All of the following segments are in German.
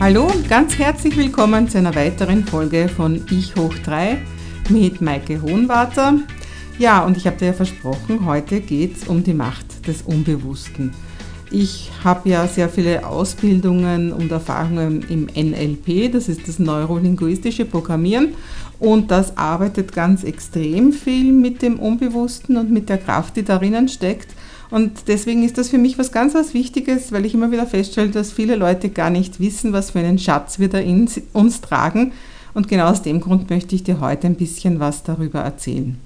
Hallo und ganz herzlich willkommen zu einer weiteren Folge von Ich hoch 3 mit Maike Hohenwarter. Ja, und ich habe dir ja versprochen, heute geht es um die Macht des Unbewussten. Ich habe ja sehr viele Ausbildungen und Erfahrungen im NLP, das ist das neurolinguistische Programmieren, und das arbeitet ganz extrem viel mit dem Unbewussten und mit der Kraft, die darin steckt. Und deswegen ist das für mich was ganz was Wichtiges, weil ich immer wieder feststelle, dass viele Leute gar nicht wissen, was für einen Schatz wir da in uns tragen. Und genau aus dem Grund möchte ich dir heute ein bisschen was darüber erzählen.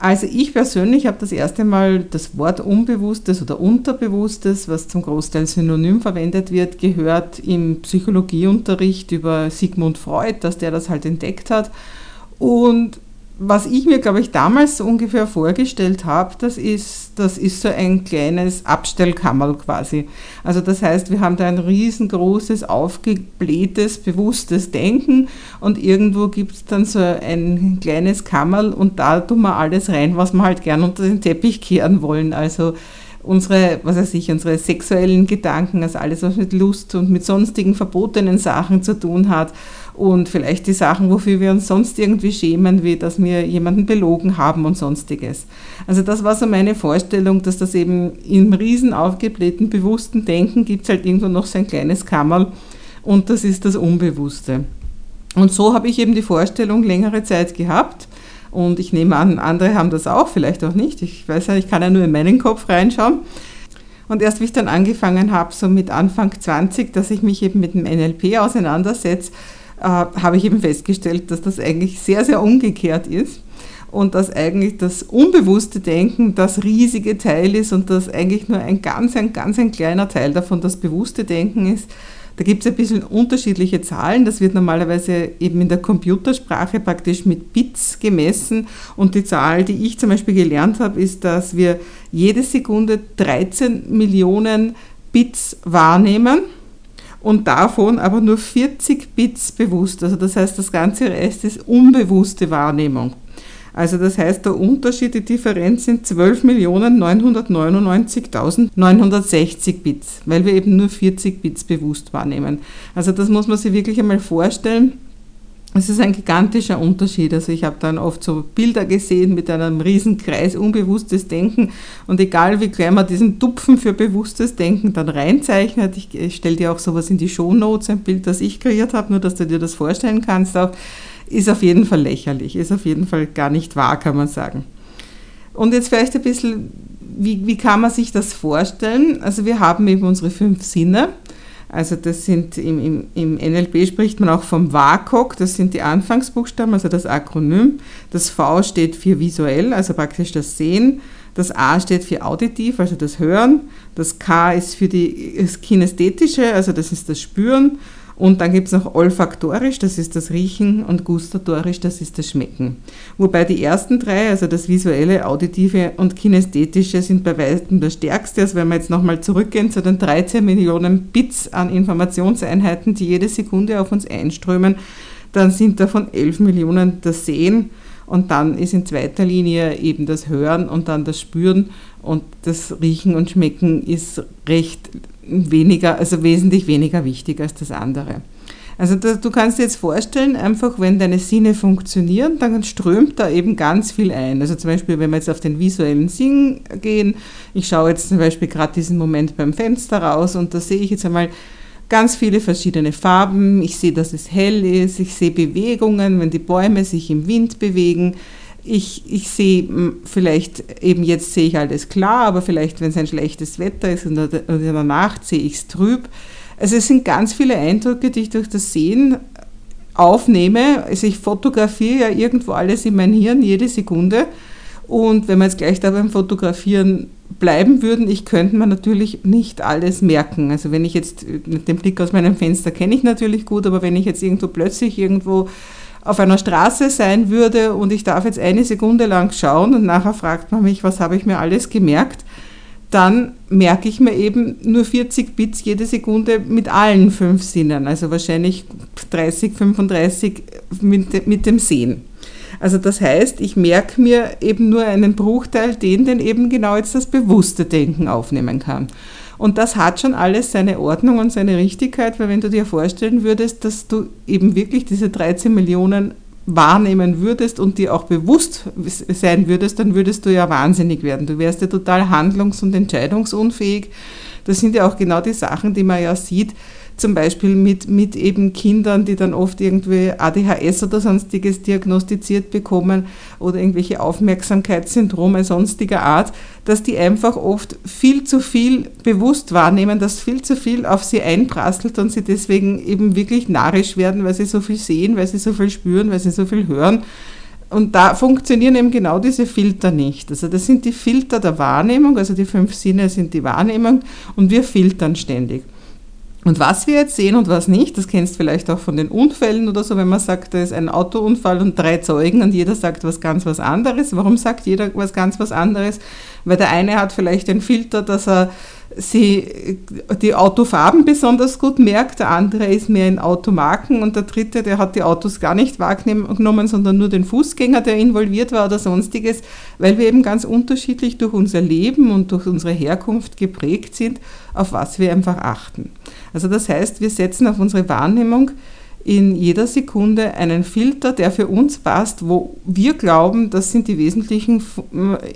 Also ich persönlich habe das erste Mal das Wort Unbewusstes oder Unterbewusstes, was zum Großteil synonym verwendet wird, gehört im Psychologieunterricht über Sigmund Freud, dass der das halt entdeckt hat. Und was ich mir, glaube ich, damals so ungefähr vorgestellt habe, das ist, das ist so ein kleines Abstellkammerl quasi. Also das heißt, wir haben da ein riesengroßes, aufgeblähtes, bewusstes Denken und irgendwo gibt es dann so ein kleines Kammerl und da tun wir alles rein, was wir halt gern unter den Teppich kehren wollen. Also unsere, was weiß ich, unsere sexuellen Gedanken, also alles, was mit Lust und mit sonstigen verbotenen Sachen zu tun hat und vielleicht die Sachen, wofür wir uns sonst irgendwie schämen, wie dass wir jemanden belogen haben und sonstiges. Also das war so meine Vorstellung, dass das eben im riesen aufgeblähten, bewussten Denken gibt es halt irgendwo noch so ein kleines Kammerl und das ist das Unbewusste. Und so habe ich eben die Vorstellung längere Zeit gehabt. Und ich nehme an, andere haben das auch, vielleicht auch nicht. Ich weiß ja, ich kann ja nur in meinen Kopf reinschauen. Und erst wie ich dann angefangen habe, so mit Anfang 20, dass ich mich eben mit dem NLP auseinandersetze, äh, habe ich eben festgestellt, dass das eigentlich sehr, sehr umgekehrt ist und dass eigentlich das unbewusste Denken das riesige Teil ist und dass eigentlich nur ein ganz, ein ganz ein kleiner Teil davon das bewusste Denken ist. Da gibt es ein bisschen unterschiedliche Zahlen. Das wird normalerweise eben in der Computersprache praktisch mit Bits gemessen. Und die Zahl, die ich zum Beispiel gelernt habe, ist, dass wir jede Sekunde 13 Millionen Bits wahrnehmen und davon aber nur 40 Bits bewusst. Also das heißt, das ganze Rest ist unbewusste Wahrnehmung. Also das heißt, der Unterschied, die Differenz sind 12.999.960 Bits, weil wir eben nur 40 Bits bewusst wahrnehmen. Also das muss man sich wirklich einmal vorstellen. Es ist ein gigantischer Unterschied. Also ich habe dann oft so Bilder gesehen mit einem riesen Kreis unbewusstes Denken und egal wie klein man diesen Tupfen für bewusstes Denken dann reinzeichnet, ich, ich stelle dir auch sowas in die Show Notes, ein Bild, das ich kreiert habe, nur dass du dir das vorstellen kannst auch, ist auf jeden Fall lächerlich, ist auf jeden Fall gar nicht wahr, kann man sagen. Und jetzt vielleicht ein bisschen, wie, wie kann man sich das vorstellen? Also wir haben eben unsere fünf Sinne also das sind im, im, im NLP spricht man auch vom WAKOK, das sind die Anfangsbuchstaben, also das Akronym. Das V steht für visuell, also praktisch das Sehen. Das A steht für auditiv, also das Hören. Das K ist für das Kinästhetische, also das ist das Spüren. Und dann gibt es noch olfaktorisch, das ist das Riechen, und gustatorisch, das ist das Schmecken. Wobei die ersten drei, also das visuelle, auditive und kinästhetische, sind bei weitem das stärkste. Also wenn wir jetzt nochmal zurückgehen zu den 13 Millionen Bits an Informationseinheiten, die jede Sekunde auf uns einströmen, dann sind davon 11 Millionen das Sehen und dann ist in zweiter Linie eben das Hören und dann das Spüren und das Riechen und Schmecken ist recht weniger, also wesentlich weniger wichtig als das andere. Also das, du kannst dir jetzt vorstellen, einfach wenn deine Sinne funktionieren, dann strömt da eben ganz viel ein. Also zum Beispiel, wenn wir jetzt auf den visuellen Sinn gehen, ich schaue jetzt zum Beispiel gerade diesen Moment beim Fenster raus und da sehe ich jetzt einmal ganz viele verschiedene Farben. Ich sehe, dass es hell ist, ich sehe Bewegungen, wenn die Bäume sich im Wind bewegen. Ich, ich sehe vielleicht, eben jetzt sehe ich alles klar, aber vielleicht, wenn es ein schlechtes Wetter ist und in der Nacht sehe ich es trüb. Also es sind ganz viele Eindrücke, die ich durch das Sehen aufnehme. Also ich fotografiere ja irgendwo alles in mein Hirn jede Sekunde Und wenn wir jetzt gleich da beim Fotografieren bleiben würden, ich könnte mir natürlich nicht alles merken. Also wenn ich jetzt den Blick aus meinem Fenster kenne ich natürlich gut, aber wenn ich jetzt irgendwo plötzlich irgendwo auf einer Straße sein würde und ich darf jetzt eine Sekunde lang schauen und nachher fragt man mich, was habe ich mir alles gemerkt, dann merke ich mir eben nur 40 Bits jede Sekunde mit allen fünf Sinnen, also wahrscheinlich 30, 35 mit, mit dem Sehen. Also das heißt, ich merke mir eben nur einen Bruchteil, den den eben genau jetzt das bewusste Denken aufnehmen kann. Und das hat schon alles seine Ordnung und seine Richtigkeit, weil wenn du dir vorstellen würdest, dass du eben wirklich diese 13 Millionen wahrnehmen würdest und dir auch bewusst sein würdest, dann würdest du ja wahnsinnig werden. Du wärst ja total handlungs- und entscheidungsunfähig. Das sind ja auch genau die Sachen, die man ja sieht, zum Beispiel mit, mit eben Kindern, die dann oft irgendwie ADHS oder sonstiges diagnostiziert bekommen oder irgendwelche Aufmerksamkeitssyndrome sonstiger Art, dass die einfach oft viel zu viel bewusst wahrnehmen, dass viel zu viel auf sie einprasselt und sie deswegen eben wirklich narrisch werden, weil sie so viel sehen, weil sie so viel spüren, weil sie so viel hören. Und da funktionieren eben genau diese Filter nicht. Also das sind die Filter der Wahrnehmung, also die fünf Sinne sind die Wahrnehmung und wir filtern ständig. Und was wir jetzt sehen und was nicht, das kennst vielleicht auch von den Unfällen oder so, wenn man sagt, da ist ein Autounfall und drei Zeugen und jeder sagt was ganz was anderes. Warum sagt jeder was ganz was anderes? Weil der eine hat vielleicht den Filter, dass er sie die Autofarben besonders gut merkt, der andere ist mehr in Automarken und der dritte, der hat die Autos gar nicht wahrgenommen, sondern nur den Fußgänger, der involviert war oder sonstiges, weil wir eben ganz unterschiedlich durch unser Leben und durch unsere Herkunft geprägt sind, auf was wir einfach achten. Also das heißt, wir setzen auf unsere Wahrnehmung in jeder Sekunde einen Filter, der für uns passt, wo wir glauben, das sind die wesentlichen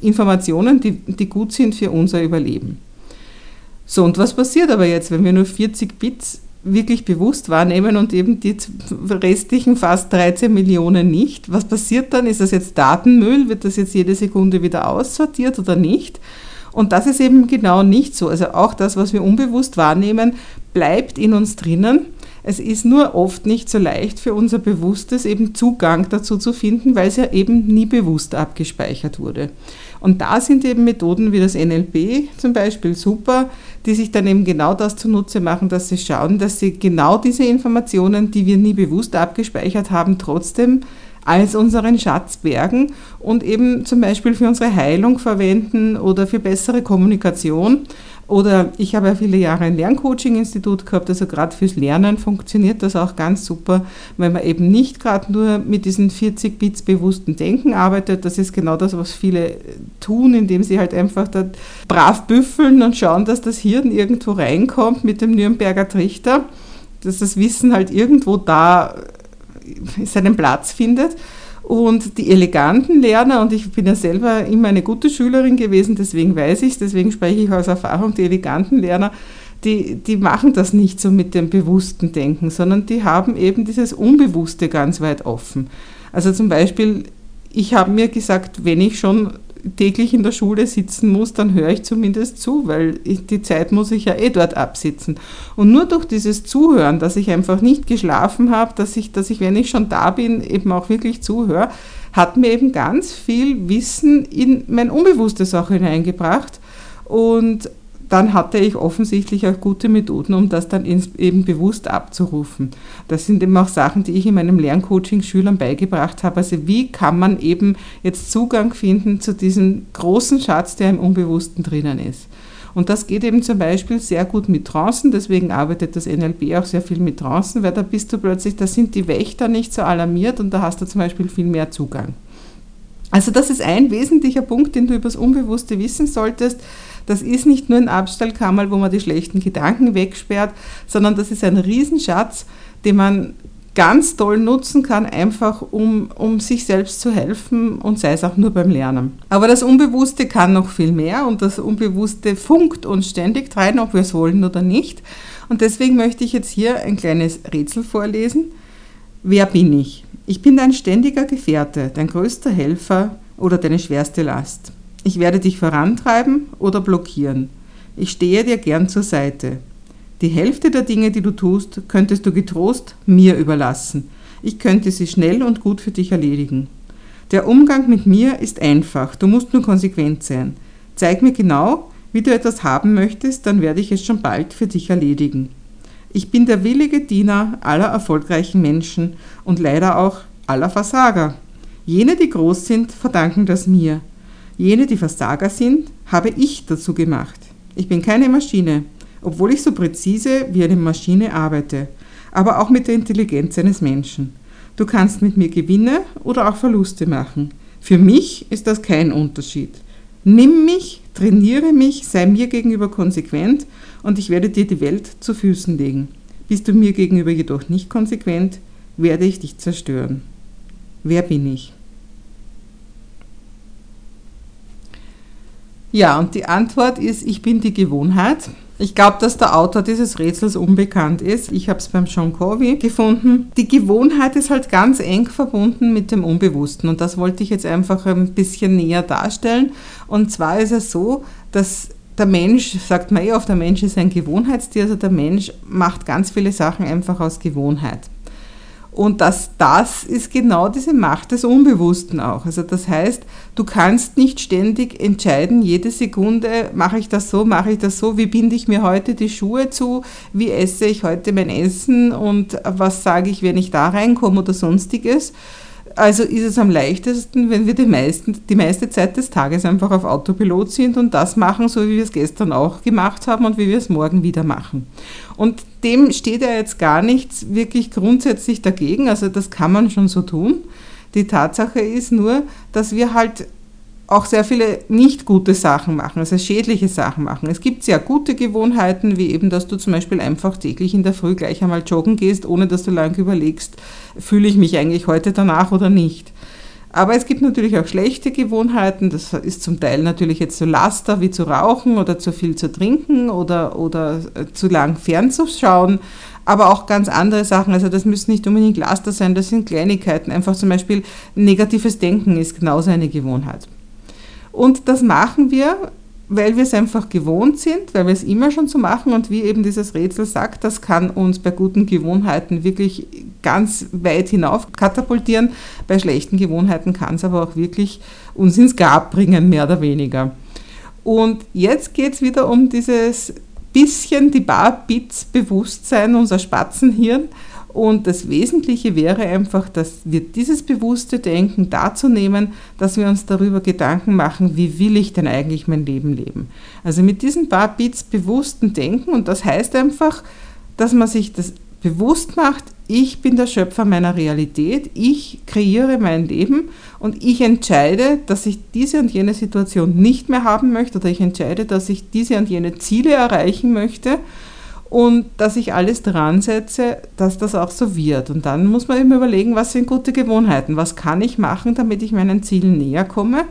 Informationen, die, die gut sind für unser Überleben. So, und was passiert aber jetzt, wenn wir nur 40 Bits wirklich bewusst wahrnehmen und eben die restlichen fast 13 Millionen nicht? Was passiert dann? Ist das jetzt Datenmüll? Wird das jetzt jede Sekunde wieder aussortiert oder nicht? Und das ist eben genau nicht so. Also auch das, was wir unbewusst wahrnehmen, bleibt in uns drinnen. Es ist nur oft nicht so leicht für unser Bewusstes eben Zugang dazu zu finden, weil es ja eben nie bewusst abgespeichert wurde. Und da sind eben Methoden wie das NLP zum Beispiel super, die sich dann eben genau das zunutze machen, dass sie schauen, dass sie genau diese Informationen, die wir nie bewusst abgespeichert haben, trotzdem als unseren Schatz bergen und eben zum Beispiel für unsere Heilung verwenden oder für bessere Kommunikation oder ich habe ja viele Jahre ein Lerncoaching-Institut gehabt, also gerade fürs Lernen funktioniert das auch ganz super, weil man eben nicht gerade nur mit diesen 40 Bits bewussten Denken arbeitet. Das ist genau das, was viele tun, indem sie halt einfach da brav büffeln und schauen, dass das Hirn irgendwo reinkommt mit dem Nürnberger Trichter, dass das Wissen halt irgendwo da seinen Platz findet. Und die eleganten Lerner, und ich bin ja selber immer eine gute Schülerin gewesen, deswegen weiß ich es, deswegen spreche ich aus Erfahrung, die eleganten Lerner, die, die machen das nicht so mit dem bewussten Denken, sondern die haben eben dieses Unbewusste ganz weit offen. Also zum Beispiel, ich habe mir gesagt, wenn ich schon täglich in der Schule sitzen muss, dann höre ich zumindest zu, weil ich, die Zeit muss ich ja eh dort absitzen. Und nur durch dieses Zuhören, dass ich einfach nicht geschlafen habe, dass ich, dass ich, wenn ich schon da bin, eben auch wirklich zuhöre, hat mir eben ganz viel Wissen in mein Unbewusstes auch hineingebracht. Und dann hatte ich offensichtlich auch gute Methoden, um das dann eben bewusst abzurufen. Das sind eben auch Sachen, die ich in meinem Lerncoaching Schülern beigebracht habe. Also wie kann man eben jetzt Zugang finden zu diesem großen Schatz, der im Unbewussten drinnen ist. Und das geht eben zum Beispiel sehr gut mit Trancen, deswegen arbeitet das NLP auch sehr viel mit Trancen, weil da bist du plötzlich, da sind die Wächter nicht so alarmiert und da hast du zum Beispiel viel mehr Zugang. Also das ist ein wesentlicher Punkt, den du über das Unbewusste wissen solltest. Das ist nicht nur ein Abstellkammer, wo man die schlechten Gedanken wegsperrt, sondern das ist ein Riesenschatz, den man ganz toll nutzen kann, einfach um, um sich selbst zu helfen und sei es auch nur beim Lernen. Aber das Unbewusste kann noch viel mehr und das Unbewusste funkt uns ständig rein, ob wir es wollen oder nicht. Und deswegen möchte ich jetzt hier ein kleines Rätsel vorlesen. Wer bin ich? Ich bin dein ständiger Gefährte, dein größter Helfer oder deine schwerste Last. Ich werde dich vorantreiben oder blockieren. Ich stehe dir gern zur Seite. Die Hälfte der Dinge, die du tust, könntest du getrost mir überlassen. Ich könnte sie schnell und gut für dich erledigen. Der Umgang mit mir ist einfach, du musst nur konsequent sein. Zeig mir genau, wie du etwas haben möchtest, dann werde ich es schon bald für dich erledigen. Ich bin der willige Diener aller erfolgreichen Menschen und leider auch aller Versager. Jene, die groß sind, verdanken das mir. Jene, die Versager sind, habe ich dazu gemacht. Ich bin keine Maschine, obwohl ich so präzise wie eine Maschine arbeite, aber auch mit der Intelligenz eines Menschen. Du kannst mit mir Gewinne oder auch Verluste machen. Für mich ist das kein Unterschied. Nimm mich, trainiere mich, sei mir gegenüber konsequent und ich werde dir die Welt zu Füßen legen. Bist du mir gegenüber jedoch nicht konsequent, werde ich dich zerstören. Wer bin ich? Ja, und die Antwort ist, ich bin die Gewohnheit. Ich glaube, dass der Autor dieses Rätsels unbekannt ist. Ich habe es beim John Covey gefunden. Die Gewohnheit ist halt ganz eng verbunden mit dem Unbewussten und das wollte ich jetzt einfach ein bisschen näher darstellen. Und zwar ist es so, dass der Mensch, sagt man eh oft, der Mensch ist ein Gewohnheitstier, also der Mensch macht ganz viele Sachen einfach aus Gewohnheit. Und das, das ist genau diese Macht des Unbewussten auch. Also das heißt, du kannst nicht ständig entscheiden, jede Sekunde, mache ich das so, mache ich das so, wie binde ich mir heute die Schuhe zu, wie esse ich heute mein Essen und was sage ich, wenn ich da reinkomme oder sonstiges also ist es am leichtesten, wenn wir die, meisten, die meiste Zeit des Tages einfach auf Autopilot sind und das machen, so wie wir es gestern auch gemacht haben und wie wir es morgen wieder machen. Und dem steht ja jetzt gar nichts wirklich grundsätzlich dagegen, also das kann man schon so tun. Die Tatsache ist nur, dass wir halt auch sehr viele nicht gute Sachen machen, also schädliche Sachen machen. Es gibt sehr gute Gewohnheiten, wie eben, dass du zum Beispiel einfach täglich in der Früh gleich einmal joggen gehst, ohne dass du lang überlegst, fühle ich mich eigentlich heute danach oder nicht. Aber es gibt natürlich auch schlechte Gewohnheiten, das ist zum Teil natürlich jetzt so Laster wie zu rauchen oder zu viel zu trinken oder, oder äh, zu lang fernzuschauen, aber auch ganz andere Sachen. Also das müssen nicht unbedingt Laster sein, das sind Kleinigkeiten. Einfach zum Beispiel negatives Denken ist genauso eine Gewohnheit. Und das machen wir, weil wir es einfach gewohnt sind, weil wir es immer schon so machen und wie eben dieses Rätsel sagt, das kann uns bei guten Gewohnheiten wirklich ganz weit hinauf katapultieren. Bei schlechten Gewohnheiten kann es aber auch wirklich uns ins Grab bringen, mehr oder weniger. Und jetzt geht es wieder um dieses bisschen die Bar Bits Bewusstsein, unser Spatzenhirn und das Wesentliche wäre einfach, dass wir dieses bewusste Denken dazu nehmen, dass wir uns darüber Gedanken machen, wie will ich denn eigentlich mein Leben leben. Also mit diesen paar Bits bewussten Denken und das heißt einfach, dass man sich das bewusst macht, ich bin der Schöpfer meiner Realität, ich kreiere mein Leben und ich entscheide, dass ich diese und jene Situation nicht mehr haben möchte oder ich entscheide, dass ich diese und jene Ziele erreichen möchte und dass ich alles dran setze, dass das auch so wird. Und dann muss man eben überlegen, was sind gute Gewohnheiten, was kann ich machen, damit ich meinen Zielen näher komme.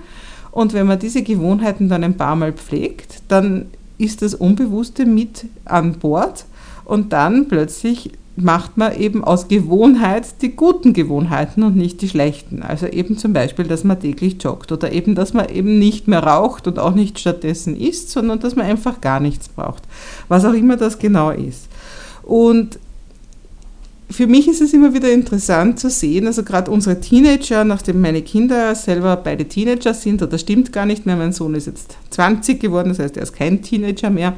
Und wenn man diese Gewohnheiten dann ein paar Mal pflegt, dann ist das Unbewusste mit an Bord und dann plötzlich macht man eben aus Gewohnheit die guten Gewohnheiten und nicht die schlechten. Also eben zum Beispiel, dass man täglich joggt oder eben, dass man eben nicht mehr raucht und auch nicht stattdessen isst, sondern dass man einfach gar nichts braucht. Was auch immer das genau ist. Und für mich ist es immer wieder interessant zu sehen, also gerade unsere Teenager, nachdem meine Kinder selber beide Teenager sind, oder stimmt gar nicht mehr, mein Sohn ist jetzt 20 geworden, das heißt, er ist kein Teenager mehr,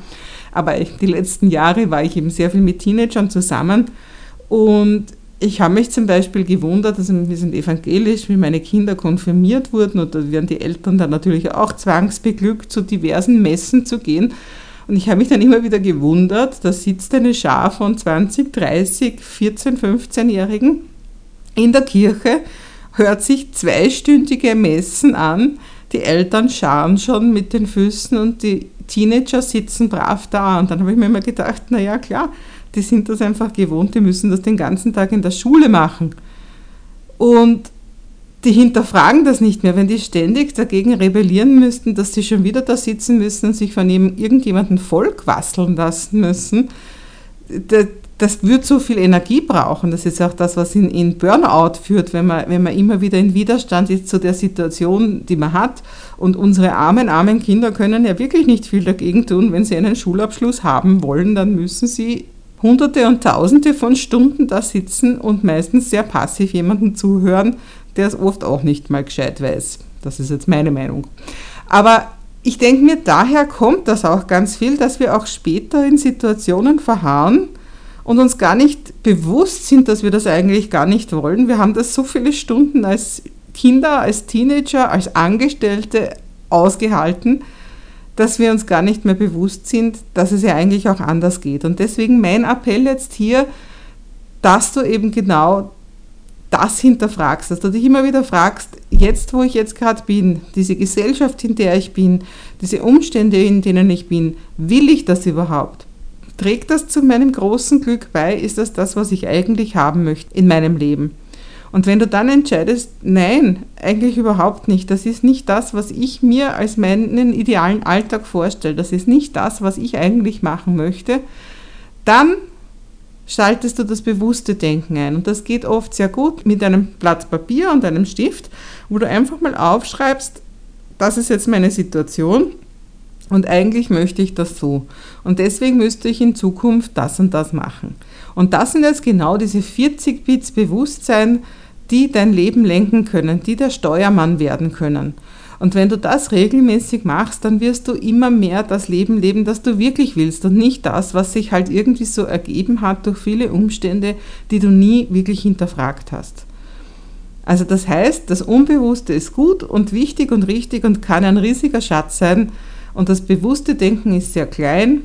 aber die letzten Jahre war ich eben sehr viel mit Teenagern zusammen und ich habe mich zum Beispiel gewundert, also wir sind evangelisch, wie meine Kinder konfirmiert wurden und da werden die Eltern dann natürlich auch zwangsbeglückt, zu diversen Messen zu gehen. Und ich habe mich dann immer wieder gewundert, da sitzt eine Schar von 20, 30, 14, 15-Jährigen in der Kirche, hört sich zweistündige Messen an, die Eltern scharen schon mit den Füßen und die Teenager sitzen brav da. Und dann habe ich mir immer gedacht, naja klar, die sind das einfach gewohnt, die müssen das den ganzen Tag in der Schule machen. Und die hinterfragen das nicht mehr, wenn die ständig dagegen rebellieren müssten, dass sie schon wieder da sitzen müssen und sich von irgendjemandem vollquasseln lassen müssen das wird so viel Energie brauchen. Das ist auch das, was in, in Burnout führt, wenn man, wenn man immer wieder in Widerstand ist zu der Situation, die man hat. Und unsere armen, armen Kinder können ja wirklich nicht viel dagegen tun. Wenn sie einen Schulabschluss haben wollen, dann müssen sie hunderte und tausende von Stunden da sitzen und meistens sehr passiv jemanden zuhören, der es oft auch nicht mal gescheit weiß. Das ist jetzt meine Meinung. Aber ich denke mir, daher kommt das auch ganz viel, dass wir auch später in Situationen verharren und uns gar nicht bewusst sind, dass wir das eigentlich gar nicht wollen. Wir haben das so viele Stunden als Kinder, als Teenager, als Angestellte ausgehalten, dass wir uns gar nicht mehr bewusst sind, dass es ja eigentlich auch anders geht. Und deswegen mein Appell jetzt hier, dass du eben genau das hinterfragst, dass du dich immer wieder fragst, jetzt wo ich jetzt gerade bin, diese Gesellschaft, in der ich bin, diese Umstände, in denen ich bin, will ich das überhaupt? Trägt das zu meinem großen Glück bei? Ist das das, was ich eigentlich haben möchte in meinem Leben? Und wenn du dann entscheidest, nein, eigentlich überhaupt nicht, das ist nicht das, was ich mir als meinen idealen Alltag vorstelle, das ist nicht das, was ich eigentlich machen möchte, dann schaltest du das bewusste Denken ein. Und das geht oft sehr gut mit einem Blatt Papier und einem Stift, wo du einfach mal aufschreibst, das ist jetzt meine Situation und eigentlich möchte ich das so. Und deswegen müsste ich in Zukunft das und das machen. Und das sind jetzt genau diese 40 Bits Bewusstsein, die dein Leben lenken können, die der Steuermann werden können. Und wenn du das regelmäßig machst, dann wirst du immer mehr das Leben leben, das du wirklich willst und nicht das, was sich halt irgendwie so ergeben hat durch viele Umstände, die du nie wirklich hinterfragt hast. Also das heißt, das Unbewusste ist gut und wichtig und richtig und kann ein riesiger Schatz sein und das bewusste Denken ist sehr klein,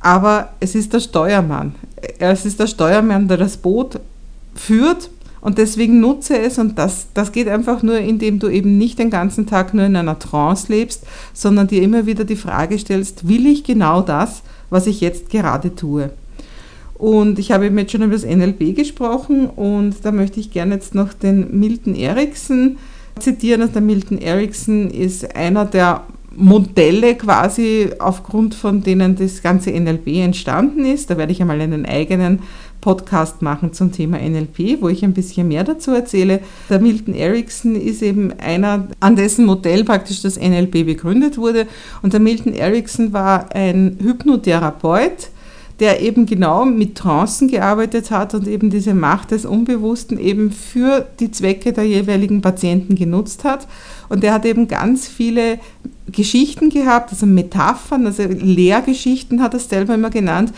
aber es ist der Steuermann. Es ist der Steuermann, der das Boot führt und deswegen nutze es und das, das geht einfach nur, indem du eben nicht den ganzen Tag nur in einer Trance lebst, sondern dir immer wieder die Frage stellst, will ich genau das, was ich jetzt gerade tue? Und ich habe eben jetzt schon über das NLP gesprochen und da möchte ich gerne jetzt noch den Milton Erickson zitieren. Also der Milton Erickson ist einer der Modelle quasi, aufgrund von denen das ganze NLP entstanden ist. Da werde ich einmal einen eigenen Podcast machen zum Thema NLP, wo ich ein bisschen mehr dazu erzähle. Der Milton Erickson ist eben einer, an dessen Modell praktisch das NLP begründet wurde. Und der Milton Erickson war ein Hypnotherapeut, der eben genau mit Trancen gearbeitet hat und eben diese Macht des Unbewussten eben für die Zwecke der jeweiligen Patienten genutzt hat. Und er hat eben ganz viele Geschichten gehabt, also Metaphern, also Lehrgeschichten hat er selber immer genannt,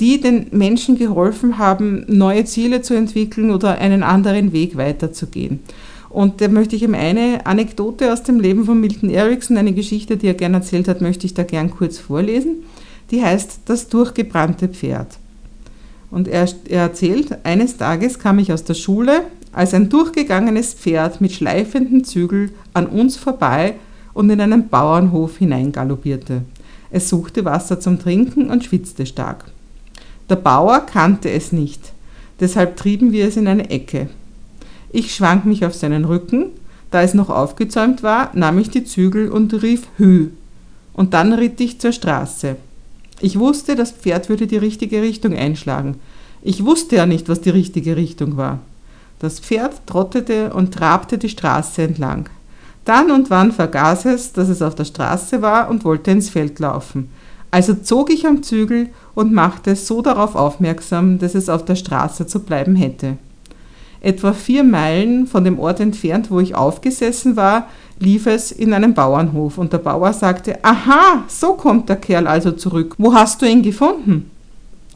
die den Menschen geholfen haben, neue Ziele zu entwickeln oder einen anderen Weg weiterzugehen. Und da möchte ich ihm eine Anekdote aus dem Leben von Milton Erickson, eine Geschichte, die er gern erzählt hat, möchte ich da gern kurz vorlesen. Die heißt Das durchgebrannte Pferd. Und er, er erzählt, eines Tages kam ich aus der Schule, als ein durchgegangenes Pferd mit schleifenden Zügel an uns vorbei und in einen Bauernhof hineingaloppierte. Es suchte Wasser zum Trinken und schwitzte stark. Der Bauer kannte es nicht, deshalb trieben wir es in eine Ecke. Ich schwang mich auf seinen Rücken, da es noch aufgezäumt war, nahm ich die Zügel und rief Hü. Und dann ritt ich zur Straße. Ich wusste, das Pferd würde die richtige Richtung einschlagen. Ich wusste ja nicht, was die richtige Richtung war. Das Pferd trottete und trabte die Straße entlang. Dann und wann vergaß es, dass es auf der Straße war und wollte ins Feld laufen. Also zog ich am Zügel und machte es so darauf aufmerksam, dass es auf der Straße zu bleiben hätte. Etwa vier Meilen von dem Ort entfernt, wo ich aufgesessen war, lief es in einen Bauernhof und der Bauer sagte, aha, so kommt der Kerl also zurück. Wo hast du ihn gefunden?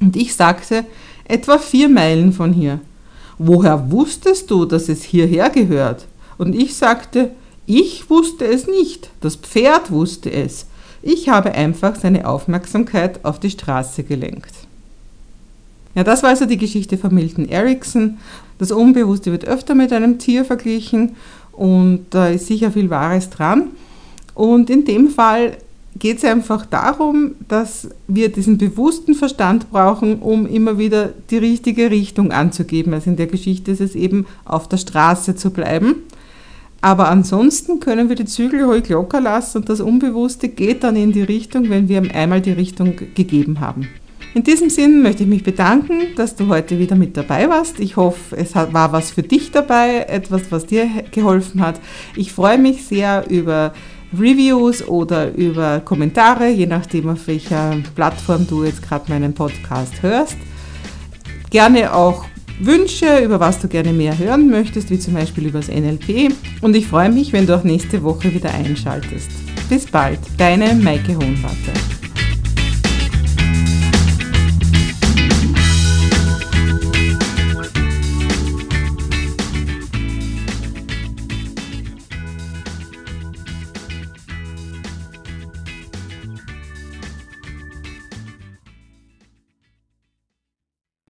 Und ich sagte, etwa vier Meilen von hier. Woher wusstest du, dass es hierher gehört? Und ich sagte, ich wusste es nicht, das Pferd wusste es. Ich habe einfach seine Aufmerksamkeit auf die Straße gelenkt. Ja, das war also die Geschichte von Milton Erickson. Das Unbewusste wird öfter mit einem Tier verglichen und da ist sicher viel Wahres dran. Und in dem Fall geht es einfach darum, dass wir diesen bewussten Verstand brauchen, um immer wieder die richtige Richtung anzugeben. Also in der Geschichte ist es eben auf der Straße zu bleiben. Aber ansonsten können wir die Zügel ruhig locker lassen und das Unbewusste geht dann in die Richtung, wenn wir einmal die Richtung gegeben haben. In diesem Sinn möchte ich mich bedanken, dass du heute wieder mit dabei warst. Ich hoffe, es war was für dich dabei, etwas, was dir geholfen hat. Ich freue mich sehr über Reviews oder über Kommentare, je nachdem, auf welcher Plattform du jetzt gerade meinen Podcast hörst. Gerne auch Wünsche, über was du gerne mehr hören möchtest, wie zum Beispiel über das NLP. Und ich freue mich, wenn du auch nächste Woche wieder einschaltest. Bis bald, deine Maike Hohenwarter.